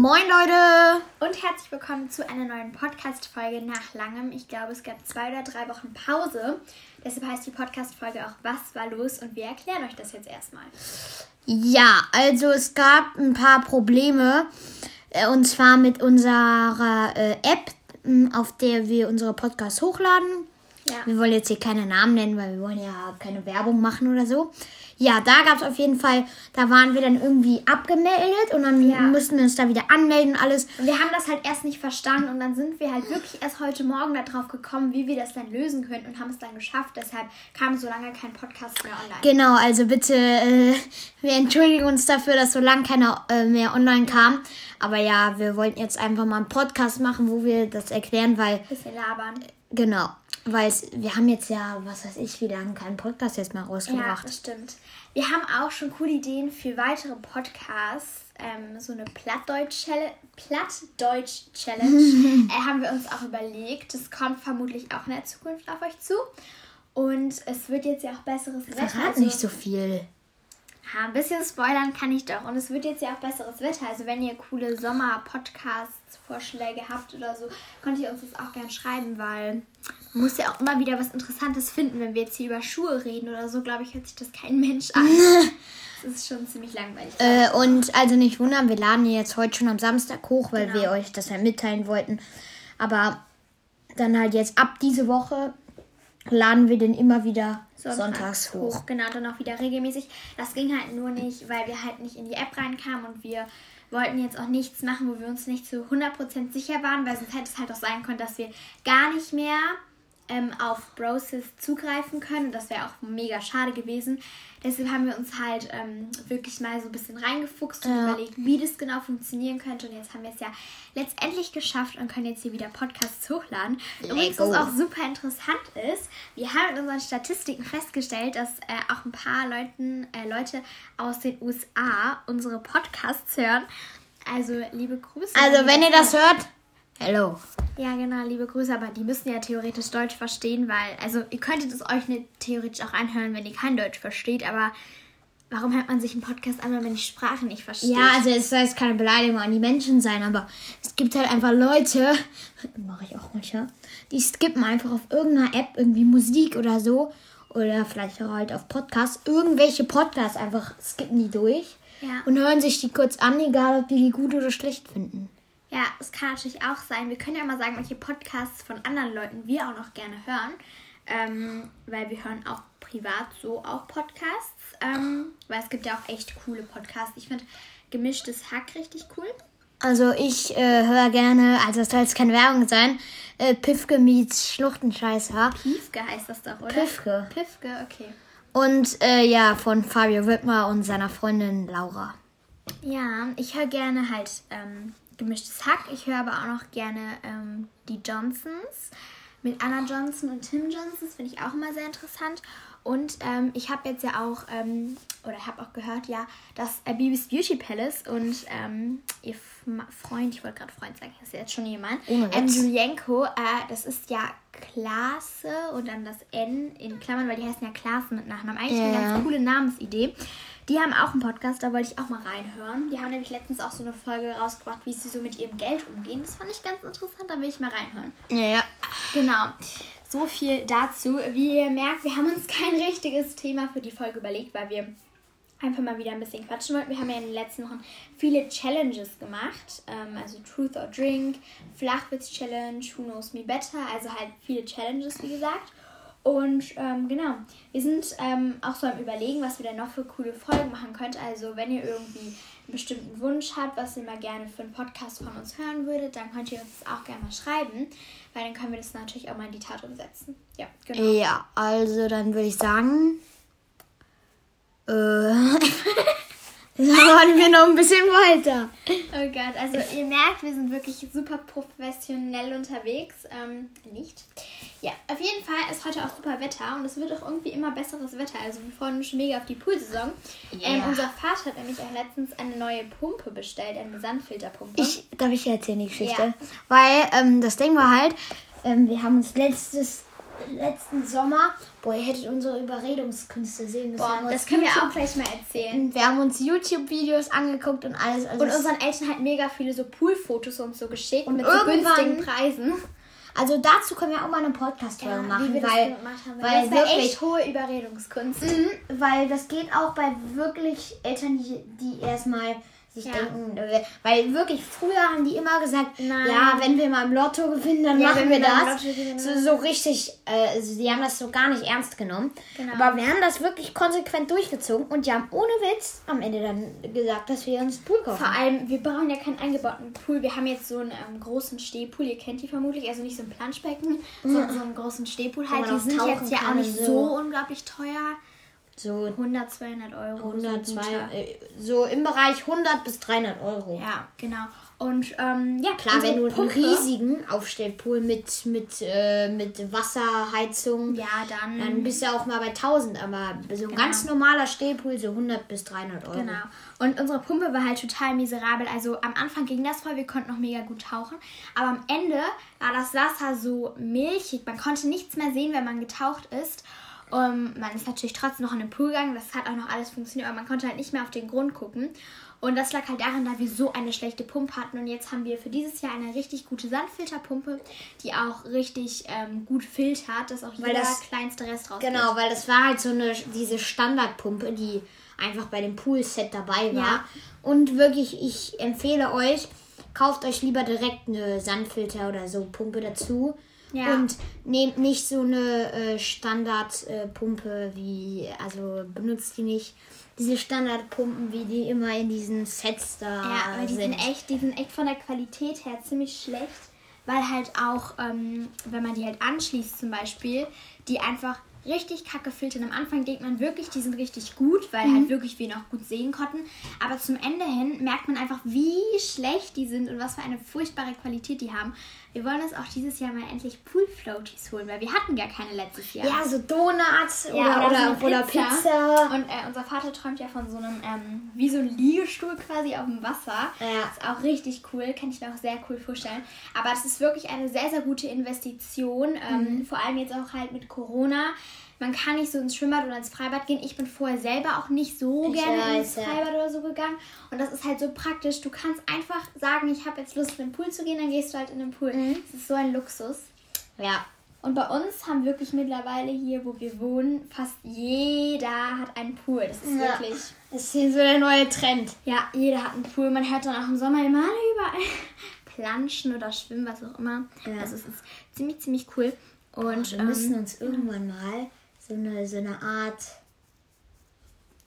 Moin Leute! Und herzlich willkommen zu einer neuen Podcast-Folge nach langem. Ich glaube, es gab zwei oder drei Wochen Pause. Deshalb heißt die Podcast-Folge auch Was war los? Und wir erklären euch das jetzt erstmal. Ja, also es gab ein paar Probleme. äh, Und zwar mit unserer äh, App, m, auf der wir unsere Podcasts hochladen. Ja. Wir wollen jetzt hier keine Namen nennen, weil wir wollen ja keine Werbung machen oder so. Ja, da gab es auf jeden Fall, da waren wir dann irgendwie abgemeldet und dann Ja. mussten wir uns da wieder anmelden und alles. Und wir haben das halt erst nicht verstanden und dann sind wir halt wirklich erst heute Morgen darauf gekommen, wie wir das dann lösen können und haben es dann geschafft. Deshalb kam so lange kein Podcast mehr online. Genau, also bitte, äh, wir entschuldigen uns dafür, dass so lange keiner äh, mehr online kam. Aber ja, wir wollten jetzt einfach mal einen Podcast machen, wo wir das erklären, weil, Bisschen labern. genau, weil wir haben jetzt ja, was weiß ich, wie lange keinen Podcast jetzt mehr Ja, rausgebracht. das stimmt. Wir haben auch schon coole Ideen für weitere Podcasts. Ähm, so eine Plattdeutsch-Challenge äh, haben wir uns auch überlegt. Das kommt vermutlich auch in der Zukunft auf euch zu. Und es wird jetzt ja auch besseres Wetter. Verrat also- nicht so viel. Ja, ein bisschen spoilern kann ich doch. Und es wird jetzt ja auch besseres Wetter. Also wenn ihr coole Sommer-Podcasts-Vorschläge habt oder so, könnt ihr uns das auch gerne schreiben, weil man muss ja auch immer wieder was Interessantes finden. Wenn wir jetzt hier über Schuhe reden oder so, glaube ich, hört sich das kein Mensch an. das ist schon ziemlich langweilig. Äh, und also nicht wundern, wir laden jetzt heute schon am Samstag hoch, weil Genau. wir euch das ja mitteilen wollten. Aber dann halt jetzt ab diese Woche laden wir den immer wieder sonntags, hoch. Genau, dann auch wieder regelmäßig. Das ging halt nur nicht, weil wir halt nicht in die App reinkamen und wir wollten jetzt auch nichts machen, wo wir uns nicht zu 100% sicher waren, weil sonst hätte es halt auch sein können, dass wir gar nicht mehr ähm, auf Browsers zugreifen können und das wäre auch mega schade gewesen. Deshalb haben wir uns halt ähm, wirklich mal so ein bisschen reingefuchst und Ja. überlegt, wie das genau funktionieren könnte. Und jetzt haben wir es ja letztendlich geschafft und können jetzt hier wieder Podcasts hochladen. Übrigens, Lego. was auch super interessant ist, wir haben in unseren Statistiken festgestellt, dass äh, auch ein paar Leuten, äh, Leute aus den USA unsere Podcasts hören. Also liebe Grüße. Also wenn ihr das hört, hello. Ja, genau, liebe Grüße, aber die müssen ja theoretisch Deutsch verstehen, weil, also ihr könntet es euch nicht theoretisch auch anhören, wenn ihr kein Deutsch versteht, aber warum hört man sich einen Podcast an, wenn man die Sprache nicht versteht? Ja, also es soll jetzt keine Beleidigung an die Menschen sein, aber es gibt halt einfach Leute, mache ich auch manchmal, die skippen einfach auf irgendeiner App irgendwie Musik oder so oder vielleicht auch halt auf Podcasts, irgendwelche Podcasts einfach skippen die durch Ja. und hören sich die kurz an, egal ob die die gut oder schlecht finden. Ja, es kann natürlich auch sein. Wir können ja mal sagen, welche Podcasts von anderen Leuten wir auch noch gerne hören. Ähm, weil wir hören auch privat so auch Podcasts. Ähm, weil es gibt ja auch echt coole Podcasts. Ich finde gemischtes Hack richtig cool. Also ich äh, höre gerne, also es soll jetzt keine Werbung sein, äh, Pifke meets Schluchtenscheißer. Piefke heißt das doch, oder? Pifke. Pifke, okay. Und äh, ja, von Fabio Wittmer und seiner Freundin Laura. Ja, ich höre gerne halt ähm, gemischtes Hack. Ich höre aber auch noch gerne ähm, die Johnsons mit Anna Johnson und Tim Johnson. Das finde ich auch immer sehr interessant. Und ähm, ich habe jetzt ja auch, ähm, oder habe auch gehört, ja, dass äh, Bibis Beauty Palace und ähm, ihr F Freund, ich wollte gerade Freund sagen, das ist jetzt schon jemand, Ohne Witz. ähm, äh, das ist ja Klasse und dann das N in Klammern, weil die heißen ja Klassen mit Nachnamen. Eigentlich eine Ja. ganz coole Namensidee. Die haben auch einen Podcast, da wollte ich auch mal reinhören. Die haben nämlich letztens auch so eine Folge rausgebracht, wie sie so mit ihrem Geld umgehen. Das fand ich ganz interessant, da will ich mal reinhören. Ja, ja. Genau. So viel dazu. Wie ihr merkt, wir haben uns kein richtiges Thema für die Folge überlegt, weil wir einfach mal wieder ein bisschen quatschen wollten. Wir haben ja in den letzten Wochen viele Challenges gemacht. Ähm, also Truth or Drink, Flachwitz-Challenge, Who Knows Me Better. Also halt viele Challenges, wie gesagt. Und ähm, genau, wir sind ähm, auch so am Überlegen, was wir denn noch für coole Folgen machen könnt. Also wenn ihr irgendwie einen bestimmten Wunsch habt, was ihr mal gerne für einen Podcast von uns hören würdet, dann könnt ihr uns das auch gerne mal schreiben, weil dann können wir das natürlich auch mal in die Tat umsetzen. Ja, genau. Ja, also dann würde ich sagen, äh, machen wir noch ein bisschen weiter. Oh Gott, also ihr merkt, wir sind wirklich super professionell unterwegs. Ähm, nicht. Ja, auf jeden Fall ist heute auch super Wetter und es wird auch irgendwie immer besseres Wetter. Also wir freuen uns schon mega auf die Poolsaison. Ähm, Ja. unser Vater hat nämlich auch letztens eine neue Pumpe bestellt, eine Sandfilterpumpe. Ich, darf ich erzählen die Geschichte? Ja. Weil ähm, das Ding war halt, ähm, wir haben uns letztes letzten Sommer, boah, ihr hättet unsere Überredungskünste sehen müssen. Boah, das können wir auch gleich mal erzählen. Wir haben uns YouTube-Videos angeguckt und alles. Also Und unseren Eltern halt mega viele so Poolfotos und so geschickt Und mit so günstigen Preisen. also dazu können wir auch mal eine Podcast-Folge machen, wie wir weil, haben. weil das wirklich, echt hohe Überredungskunst. Mhm, weil das geht auch bei wirklich Eltern, die, die erstmal sich Ja. denken, äh, weil wirklich früher haben die immer gesagt, Nein. ja, wenn wir mal im Lotto gewinnen, dann Ja, machen wir wir das. So, so richtig, äh, also die haben das so gar nicht ernst genommen. Genau. Aber wir haben das wirklich konsequent durchgezogen und die haben ohne Witz am Ende dann gesagt, dass wir uns einen Pool kaufen. Vor allem, wir brauchen ja keinen eingebauten Pool. Wir haben jetzt so einen ähm, großen Stehpool. Ihr kennt die vermutlich. Also nicht so ein Planschbecken, sondern so einen großen Stehpool halt. Die sind jetzt ja auch nicht so so. unglaublich teuer. So 100, 200 Euro. 100, so, 200, guter. äh, so im Bereich 100 bis 300 Euro. Ja, genau. Und ähm, ja, Klar, unsere wenn du einen Pumpe- riesigen Aufstellpool mit, mit, äh, mit Wasserheizung, Ja, dann. dann bist du auch mal bei 1000. Aber so ein ganz normaler Stehpool, so 100 bis 300 Euro. Genau. Und unsere Pumpe war halt total miserabel. Also am Anfang ging das voll, wir konnten noch mega gut tauchen. Aber am Ende war das Wasser so milchig. Man konnte nichts mehr sehen, wenn man getaucht ist. Um, man ist natürlich trotzdem noch in den Pool gegangen. Das hat auch noch alles funktioniert, aber man konnte halt nicht mehr auf den Grund gucken. Und das lag halt daran, da wir so eine schlechte Pumpe hatten. Und jetzt haben wir für dieses Jahr eine richtig gute Sandfilterpumpe, die auch richtig ähm, gut filtert, dass auch Weil jeder das- kleinste Rest rausgeht. Genau, weil das war halt so eine, diese Standardpumpe, die einfach bei dem Poolset dabei war. Ja. Und wirklich, ich empfehle euch, kauft euch lieber direkt eine Sandfilter oder so Pumpe dazu. Ja. Und nehmt nicht so eine äh, Standardpumpe wie, also benutzt die nicht. Diese Standardpumpen, wie die immer in diesen Sets da Ja, aber die sind. sind echt, die sind echt von der Qualität her ziemlich schlecht, weil halt auch, ähm, wenn man die halt anschließt zum Beispiel, die einfach richtig kacke filtern. Am Anfang denkt man wirklich, die sind richtig gut, weil Mhm. halt wirklich wir noch gut sehen konnten. Aber zum Ende hin merkt man einfach, wie schlecht die sind und was für eine furchtbare Qualität die haben. Wir wollen uns auch dieses Jahr mal endlich Pool Floaties holen, weil wir hatten gar keine letztes Jahr. ja, so Donuts Ja, oder, oder so oder Pizza. Pizza. Und äh, unser Vater träumt ja von so einem, ähm, wie so ein Liegestuhl quasi auf dem Wasser. Ja. Ist auch richtig cool, kann ich mir auch sehr cool vorstellen. Aber es ist wirklich eine sehr, sehr gute Investition. Ähm, Mhm. Vor allem jetzt auch halt mit Corona. Man kann nicht so ins Schwimmbad oder ins Freibad gehen. Ich bin vorher selber auch nicht so Ich gerne weiß, ins ja. Freibad oder so gegangen. Und das ist halt so praktisch. Du kannst einfach sagen, ich habe jetzt Lust in den Pool zu gehen, dann gehst du halt in den Pool. Mhm. Das ist so ein Luxus. Ja. Und bei uns haben wirklich mittlerweile hier, wo wir wohnen, fast jeder hat einen Pool. Das ist Ja. wirklich. Das ist hier so der neue Trend. Ja, jeder hat einen Pool. Man hört dann auch im Sommer immer alle überall planschen oder schwimmen, was auch immer. Ja. Also es ist ziemlich, ziemlich cool. Und Wir müssen ähm, uns irgendwann mal so eine, so eine Art,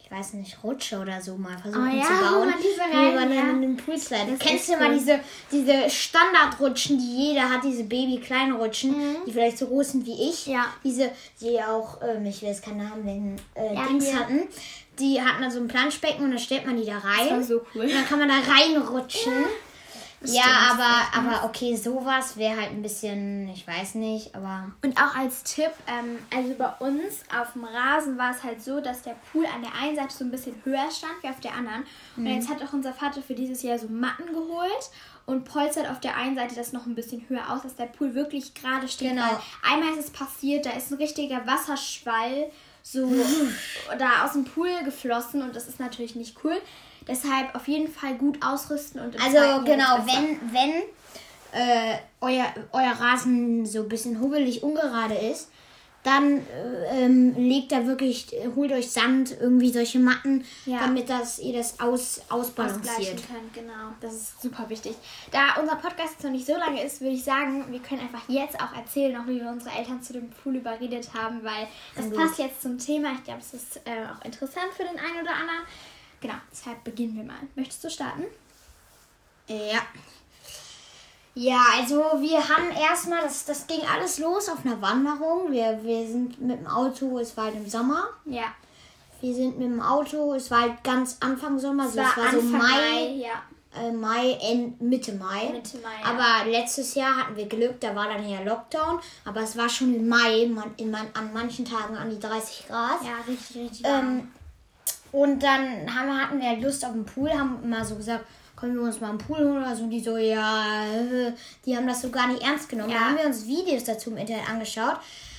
ich weiß nicht, Rutsche oder so mal versuchen Oh ja, zu bauen. man wie man ja. in den Pool sliden. Das Kennst du mal cool. diese, diese Standardrutschen, die jeder hat, diese Baby-kleinen Rutschen, Mhm. die vielleicht so groß sind wie ich. Ja. Diese, die auch, ähm, ich will jetzt keinen Namen nennen, äh, Ja, Dings hier. hatten. Die hatten dann so ein Planschbecken und dann stellt man die da rein. war so cool. Und dann kann man da reinrutschen. Das Ja, aber, aber okay, sowas wäre halt ein bisschen, ich weiß nicht, aber Und auch als Tipp, ähm, also bei uns auf dem Rasen war es halt so, dass der Pool an der einen Seite so ein bisschen höher stand wie auf der anderen. Und Mhm. jetzt hat auch unser Vater für dieses Jahr so Matten geholt und polstert auf der einen Seite das noch ein bisschen höher aus, dass der Pool wirklich gerade steht. Genau. Einmal ist es passiert, da ist ein richtiger Wasserschwall so da aus dem Pool geflossen und das ist natürlich nicht cool. Deshalb auf jeden Fall gut ausrüsten und im Also genau, wenn, wenn äh, euer, euer Rasen so ein bisschen hubbelig ungerade ist, dann äh, ähm, legt da wirklich, äh, holt euch Sand, irgendwie solche Matten, Ja. damit das, ihr das aus, ausbalanciert. können. Genau, das ist super wichtig. Da unser Podcast jetzt noch nicht so lange ist, würde ich sagen, wir können einfach jetzt auch erzählen, auch wie wir unsere Eltern zu dem Pool überredet haben, weil das Gut. passt jetzt zum Thema. Ich glaube, es ist äh, auch interessant für den einen oder anderen. Genau, deshalb beginnen wir mal. Möchtest du starten? Ja. Ja, also wir haben erstmal, das, das ging alles los auf einer Wanderung. Wir, wir sind mit dem Auto, es war halt im Sommer. Ja. Wir sind mit dem Auto, es war halt ganz Anfang Sommer, so, war es war so Anfang Mai, ja. äh, Mai, End, Mitte Mai. Mitte Mai, ja. Aber letztes Jahr hatten wir Glück, da war dann ja Lockdown. Aber es war schon im Mai, man, in man, an manchen Tagen an die 30 Grad. Ja, richtig, richtig. Ähm, und dann haben, hatten wir halt Lust auf den Pool, haben immer so gesagt, können wir uns mal einen Pool holen oder so. Und die so, ja, äh, die haben das so gar nicht ernst genommen. Ja. Da haben wir uns Videos dazu im Internet angeschaut.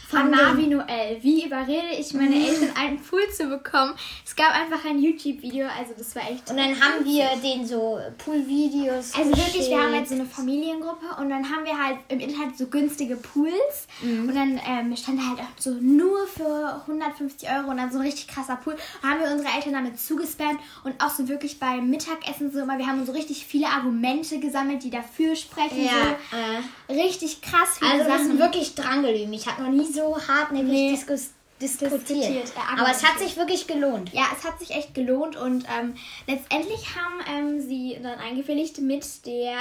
von Navi Noel. Wie überrede ich meine Eltern, einen Pool zu bekommen? Es gab einfach ein YouTube-Video, also das war echt. Und dann haben wir den so Pool-Videos. Also wirklich, wir haben jetzt so eine Familiengruppe und dann haben wir halt im Internet so günstige Pools. Mhm. Und dann ähm, stand da halt auch so nur für 150 Euro und dann so ein richtig krasser Pool. Und haben wir unsere Eltern damit zugespammt und auch so wirklich beim Mittagessen so immer, wir haben so richtig viele Argumente gesammelt, die dafür sprechen. Ja, so. äh. Richtig krass viele also Sachen. Also wirklich dran gelegen. Ich habe noch nie so hartnäckig nee. diskus diskutiert. diskutiert Aber es hat sich wirklich gelohnt. Ja, es hat sich echt gelohnt und ähm, letztendlich haben ähm, sie dann eingewilligt mit der,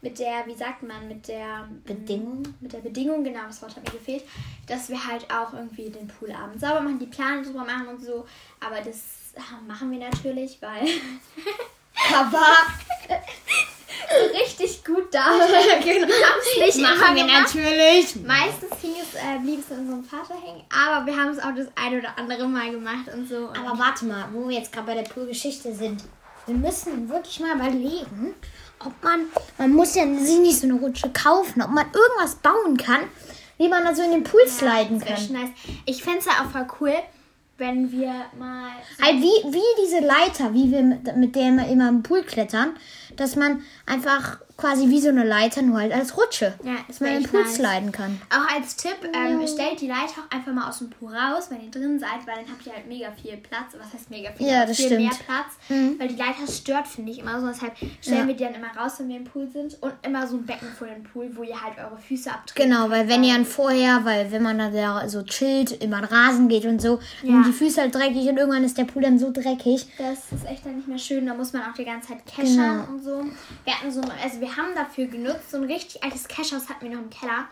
mit der, wie sagt man, mit der mm, Bedingung. Mit der Bedingung, genau, das Wort hat mir gefehlt, dass wir halt auch irgendwie den Pool abends sauber machen, die Pläne drüber machen und so. Aber das machen wir natürlich, weil. So richtig gut da. genau. Nicht Machen wir gemacht. natürlich. Meistens hing es, äh, blieb es in unserem Vater hängen, aber wir haben es auch das ein oder andere Mal gemacht und so. Aber warte mal, wo wir jetzt gerade bei der Poolgeschichte sind. Wir müssen wirklich mal überlegen, ob man, man muss ja sich nicht so eine Rutsche kaufen, ob man irgendwas bauen kann, wie man da so in den Pool ja, sliden kann. Nice. Ich fände es ja auch voll cool, wenn wir mal. So halt wie, wie diese Leiter, wie wir mit, mit der wir immer im Pool klettern, dass man einfach quasi wie so eine Leiter, nur halt als Rutsche. Ja, dass man den Pool nice. sliden kann. Auch als Tipp, ähm, stellt die Leiter auch einfach mal aus dem Pool raus, wenn ihr drin seid, weil dann habt ihr halt mega viel Platz. Was heißt mega viel? Ja, das viel stimmt. mehr Platz. Mhm. Weil die Leiter stört, finde ich, immer so. Deshalb stellen ja. wir die dann immer raus, wenn wir im Pool sind. Und immer so ein Becken vor dem Pool, wo ihr halt eure Füße abtreten Genau, weil wenn ihr dann vorher, weil wenn man da so chillt, den Rasen geht und so, ja. sind die Füße halt dreckig und irgendwann ist der Pool dann so dreckig. Das ist echt dann nicht mehr schön. Da muss man auch die ganze Zeit keschern genau. und so. Wir hatten so, also wir haben dafür genug benutzt. So ein richtig altes Cashhaus hatten wir noch im Keller.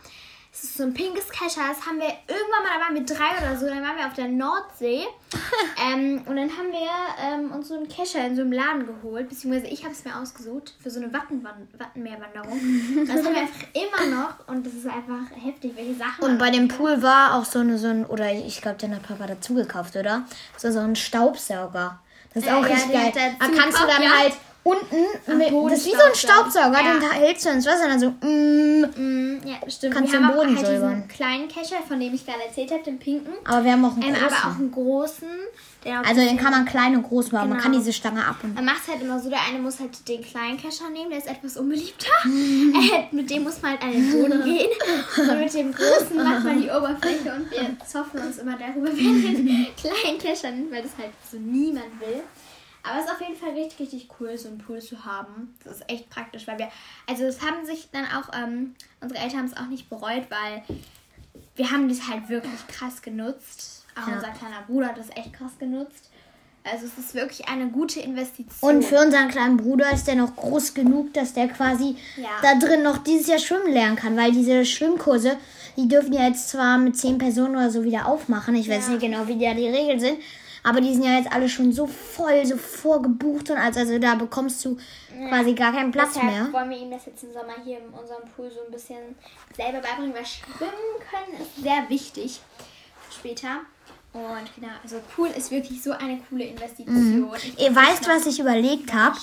Es ist so ein pinkes Cashhaus. Haben wir irgendwann mal, da waren wir drei oder so, dann waren wir auf der Nordsee. ähm, und dann haben wir ähm, uns so einen Kescher in so einem Laden geholt. Beziehungsweise ich habe es mir ausgesucht für so eine Wattenmeerwanderung. das haben wir einfach immer noch. Und das ist einfach heftig, welche Sachen. Und bei dem Pool war auch so, eine, so ein, oder ich glaube, den hat Papa dazu gekauft, oder? So, so ein Staubsauger. Das ist äh, auch ja, richtig geil. Da kannst du dann ja. halt unten, mit, das ist wie so ein Staubsauger, ja. den hältst du ins Wasser und dann so, mm, mm, ja, stimmt. Kannst wir den Boden halt säubern. diesen kleinen Kescher, von dem ich gerade erzählt habe, den pinken. Aber wir haben auch einen ähm, großen. aber auch einen großen. also den kann man klein und groß machen. Genau. Man kann diese Stange ab und. Man macht es halt immer so, der eine muss halt den kleinen Kescher nehmen, der ist etwas unbeliebter. äh, mit dem muss man halt an den Boden gehen. Und mit dem großen macht man die Oberfläche und wir zoffen uns immer darüber, wer den kleinen Kescher nimmt, weil das halt so niemand will. Aber es ist auf jeden Fall richtig, richtig cool, so einen Pool zu haben. Das ist echt praktisch, weil wir, also es haben sich dann auch, ähm, unsere Eltern haben es auch nicht bereut, weil wir haben das halt wirklich krass genutzt. Auch ja. unser kleiner Bruder hat das echt krass genutzt. Also es ist wirklich eine gute Investition. Und für unseren kleinen Bruder ist der noch groß genug, dass der quasi ja. da drin noch dieses Jahr schwimmen lernen kann, weil diese Schwimmkurse, die dürfen ja jetzt zwar mit zehn Personen oder so wieder aufmachen. Ich ja. weiß nicht genau, wie da die Regeln sind. Aber die sind ja jetzt alle schon so voll, so vorgebucht und also, also da bekommst du ja. quasi gar keinen Platz Deshalb mehr. wollen wir ihm das jetzt im Sommer hier in unserem Pool so ein bisschen selber beibringen, weil schwimmen können ist sehr wichtig später. Und genau, also Pool ist wirklich so eine coole Investition. Mhm. Ihr weißt, was ich überlegt habe?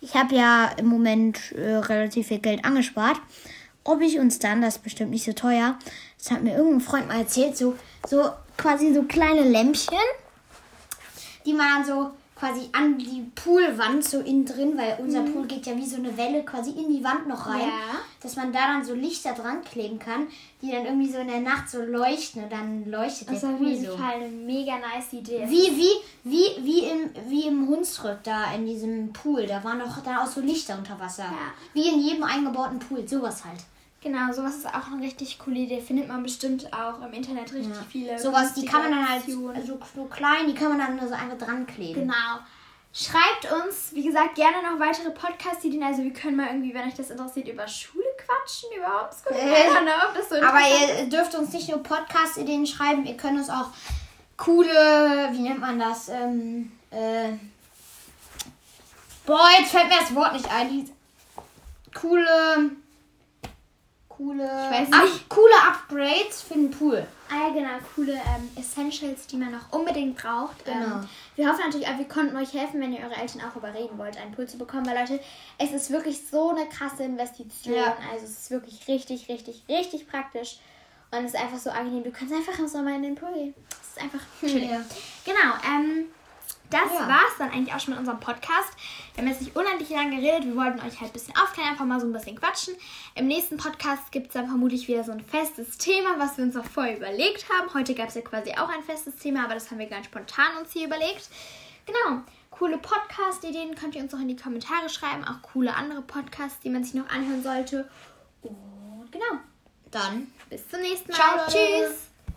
Ich habe ja im Moment äh, relativ viel Geld angespart. Ob ich uns dann, das ist bestimmt nicht so teuer, das hat mir irgendein Freund mal erzählt, so, so quasi so kleine Lämpchen die man so quasi an die Poolwand so innen drin, weil unser mhm. Pool geht ja wie so eine Welle quasi in die Wand noch rein, ja. dass man da dann so Lichter dran kleben kann, die dann irgendwie so in der Nacht so leuchten und dann leuchtet das der Pool so. Das ist auf jeden Fall eine mega nice Idee. Wie, wie, wie, wie im, wie im Hunsrück da in diesem Pool, da waren doch da auch so Lichter unter Wasser. Ja. Wie in jedem eingebauten Pool, sowas halt. Genau, sowas ist auch eine richtig coole Idee. Findet man bestimmt auch im Internet richtig ja. viele. Sowas, die kann man dann halt so, so klein, die kann man dann so einfach dran kleben. Genau. Schreibt uns, wie gesagt, gerne noch weitere Podcast-Ideen. Also wir können mal irgendwie, wenn euch das interessiert, über Schule quatschen, überhaupt. Äh, ob das so Aber ihr dürft uns nicht nur Podcast-Ideen schreiben, ihr könnt uns auch coole, wie nennt man das? Ähm, äh, boah, jetzt fällt mir das Wort nicht ein. Coole coole. Up, coole Upgrades für den Pool. Ah ja, genau, coole ähm, Essentials, die man noch unbedingt braucht. Genau. Ähm, wir hoffen natürlich auch, wir konnten euch helfen, wenn ihr eure Eltern auch überreden wollt, einen Pool zu bekommen. Weil Leute, es ist wirklich so eine krasse Investition. Ja. Also es ist wirklich richtig, richtig, richtig praktisch. Und es ist einfach so angenehm. Du kannst einfach im Sommer in den Pool gehen. Das ist einfach chillig. Ja. Genau. Ähm, das ja. war es dann eigentlich auch schon mit unserem Podcast. Wir haben jetzt nicht unendlich lange geredet. Wir wollten euch halt ein bisschen aufklären, einfach mal so ein bisschen quatschen. Im nächsten Podcast gibt es dann vermutlich wieder so ein festes Thema, was wir uns auch vorher überlegt haben. Heute gab es ja quasi auch ein festes Thema, aber das haben wir ganz spontan uns hier überlegt. Genau. Coole Podcast-Ideen könnt ihr uns auch in die Kommentare schreiben. Auch coole andere Podcasts, die man sich noch anhören sollte. Und genau. Dann bis zum nächsten Mal. Ciao, Tschüss.